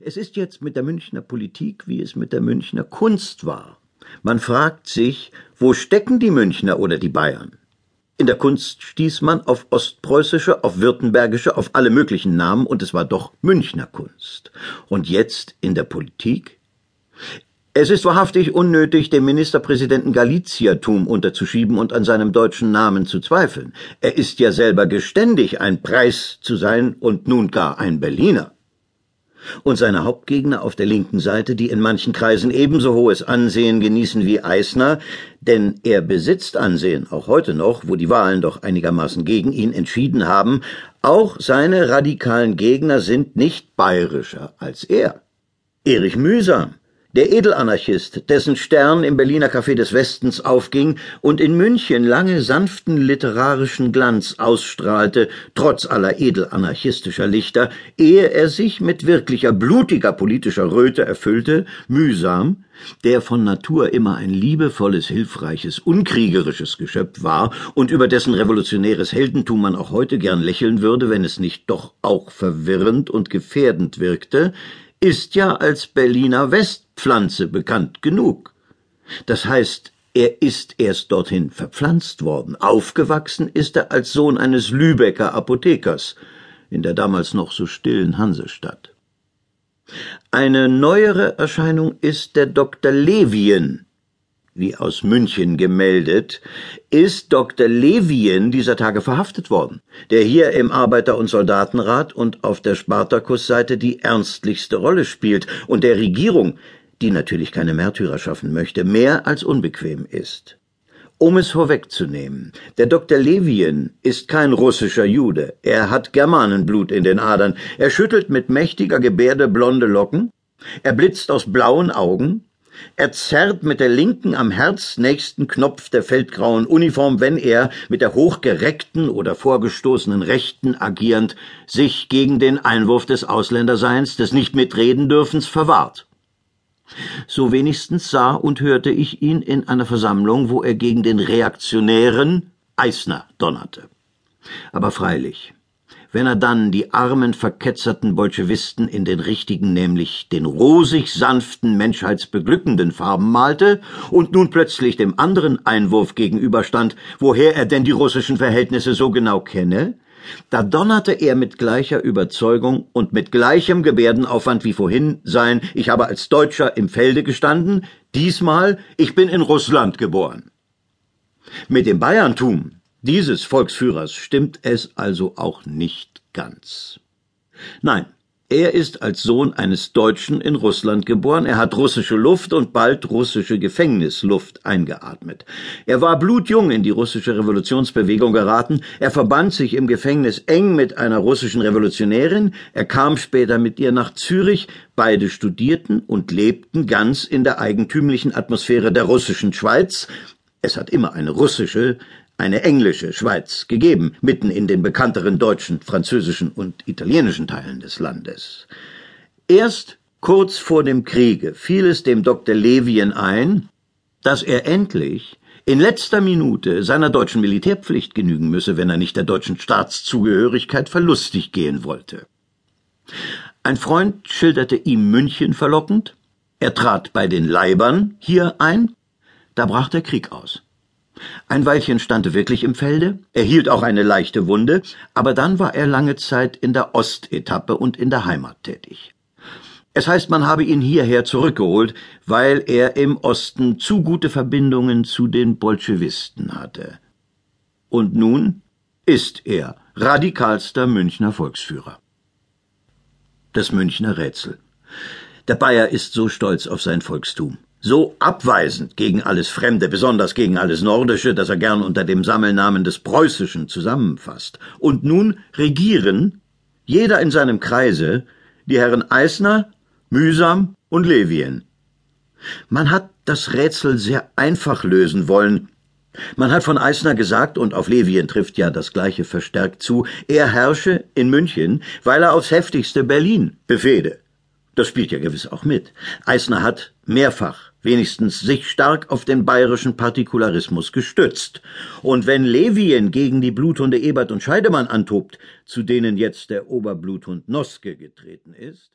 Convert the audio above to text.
Es ist jetzt mit der Münchner Politik, wie es mit der Münchner Kunst war. Man fragt sich, wo stecken die Münchner oder die Bayern? In der Kunst stieß man auf ostpreußische, auf württembergische, auf alle möglichen Namen, und es war doch Münchner Kunst. Und jetzt in der Politik? Es ist wahrhaftig unnötig, dem Ministerpräsidenten Galiziertum unterzuschieben und an seinem deutschen Namen zu zweifeln. Er ist ja selber geständig, ein Preis zu sein und nun gar ein Berliner und seine Hauptgegner auf der linken Seite, die in manchen Kreisen ebenso hohes Ansehen genießen wie Eisner, denn er besitzt Ansehen, auch heute noch, wo die Wahlen doch einigermaßen gegen ihn entschieden haben, auch seine radikalen Gegner sind nicht bayerischer als er. Erich Mühsam, der Edelanarchist, dessen Stern im Berliner Café des Westens aufging und in München lange sanften literarischen Glanz ausstrahlte, trotz aller edelanarchistischer Lichter, ehe er sich mit wirklicher blutiger politischer Röte erfüllte, mühsam, der von Natur immer ein liebevolles, hilfreiches, unkriegerisches Geschöpf war und über dessen revolutionäres Heldentum man auch heute gern lächeln würde, wenn es nicht doch auch verwirrend und gefährdend wirkte, ist ja als Berliner Westpflanze bekannt genug. Das heißt, er ist erst dorthin verpflanzt worden. Aufgewachsen ist er als Sohn eines Lübecker Apothekers in der damals noch so stillen Hansestadt. Eine neuere Erscheinung ist der Dr. Levien, wie aus München gemeldet, ist Dr. Levien dieser Tage verhaftet worden, der hier im Arbeiter- und Soldatenrat und auf der Spartakusseite die ernstlichste Rolle spielt und der Regierung, die natürlich keine Märtyrer schaffen möchte, mehr als unbequem ist. Um es vorwegzunehmen, der Dr. Levien ist kein russischer Jude, er hat Germanenblut in den Adern, er schüttelt mit mächtiger Gebärde blonde Locken, er blitzt aus blauen Augen, er zerrt mit der linken am herznächsten Knopf der feldgrauen Uniform, wenn er, mit der hochgereckten oder vorgestoßenen Rechten agierend, sich gegen den Einwurf des Ausländerseins, des Nicht-Mitreden-Dürfens verwahrt. So wenigstens sah und hörte ich ihn in einer Versammlung, wo er gegen den reaktionären Eisner donnerte. Aber freilich, wenn er dann die armen, verketzerten Bolschewisten in den richtigen, nämlich den rosig sanften, menschheitsbeglückenden Farben malte und nun plötzlich dem anderen Einwurf gegenüberstand, woher er denn die russischen Verhältnisse so genau kenne, da donnerte er mit gleicher Überzeugung und mit gleichem Gebärdenaufwand wie vorhin sein Ich habe als Deutscher im Felde gestanden, diesmal Ich bin in Russland geboren. Mit dem Bayerntum dieses Volksführers stimmt es also auch nicht ganz. Nein, er ist als Sohn eines Deutschen in Russland geboren, er hat russische Luft und bald russische Gefängnisluft eingeatmet. Er war blutjung in die russische Revolutionsbewegung geraten, er verband sich im Gefängnis eng mit einer russischen Revolutionärin, er kam später mit ihr nach Zürich, beide studierten und lebten ganz in der eigentümlichen Atmosphäre der russischen Schweiz, es hat immer eine russische, eine englische Schweiz gegeben, mitten in den bekannteren deutschen, französischen und italienischen Teilen des Landes. Erst kurz vor dem Kriege fiel es dem Dr. Levien ein, dass er endlich in letzter Minute seiner deutschen Militärpflicht genügen müsse, wenn er nicht der deutschen Staatszugehörigkeit verlustig gehen wollte. Ein Freund schilderte ihm München verlockend, er trat bei den Leibern hier ein, da brach der Krieg aus. Ein Weilchen stand er wirklich im Felde, erhielt auch eine leichte Wunde, aber dann war er lange Zeit in der Ostetappe und in der Heimat tätig. Es heißt, man habe ihn hierher zurückgeholt, weil er im Osten zu gute Verbindungen zu den Bolschewisten hatte. Und nun ist er radikalster Münchner Volksführer. Das Münchner Rätsel. Der Bayer ist so stolz auf sein Volkstum so abweisend gegen alles Fremde, besonders gegen alles Nordische, das er gern unter dem Sammelnamen des Preußischen zusammenfasst. Und nun regieren, jeder in seinem Kreise, die Herren Eisner, Mühsam und Levien. Man hat das Rätsel sehr einfach lösen wollen. Man hat von Eisner gesagt, und auf Levien trifft ja das gleiche verstärkt zu, er herrsche in München, weil er aufs heftigste Berlin befehde. Das spielt ja gewiss auch mit. Eisner hat mehrfach wenigstens sich stark auf den bayerischen Partikularismus gestützt. Und wenn Levien gegen die Bluthunde Ebert und Scheidemann antobt, zu denen jetzt der Oberbluthund Noske getreten ist,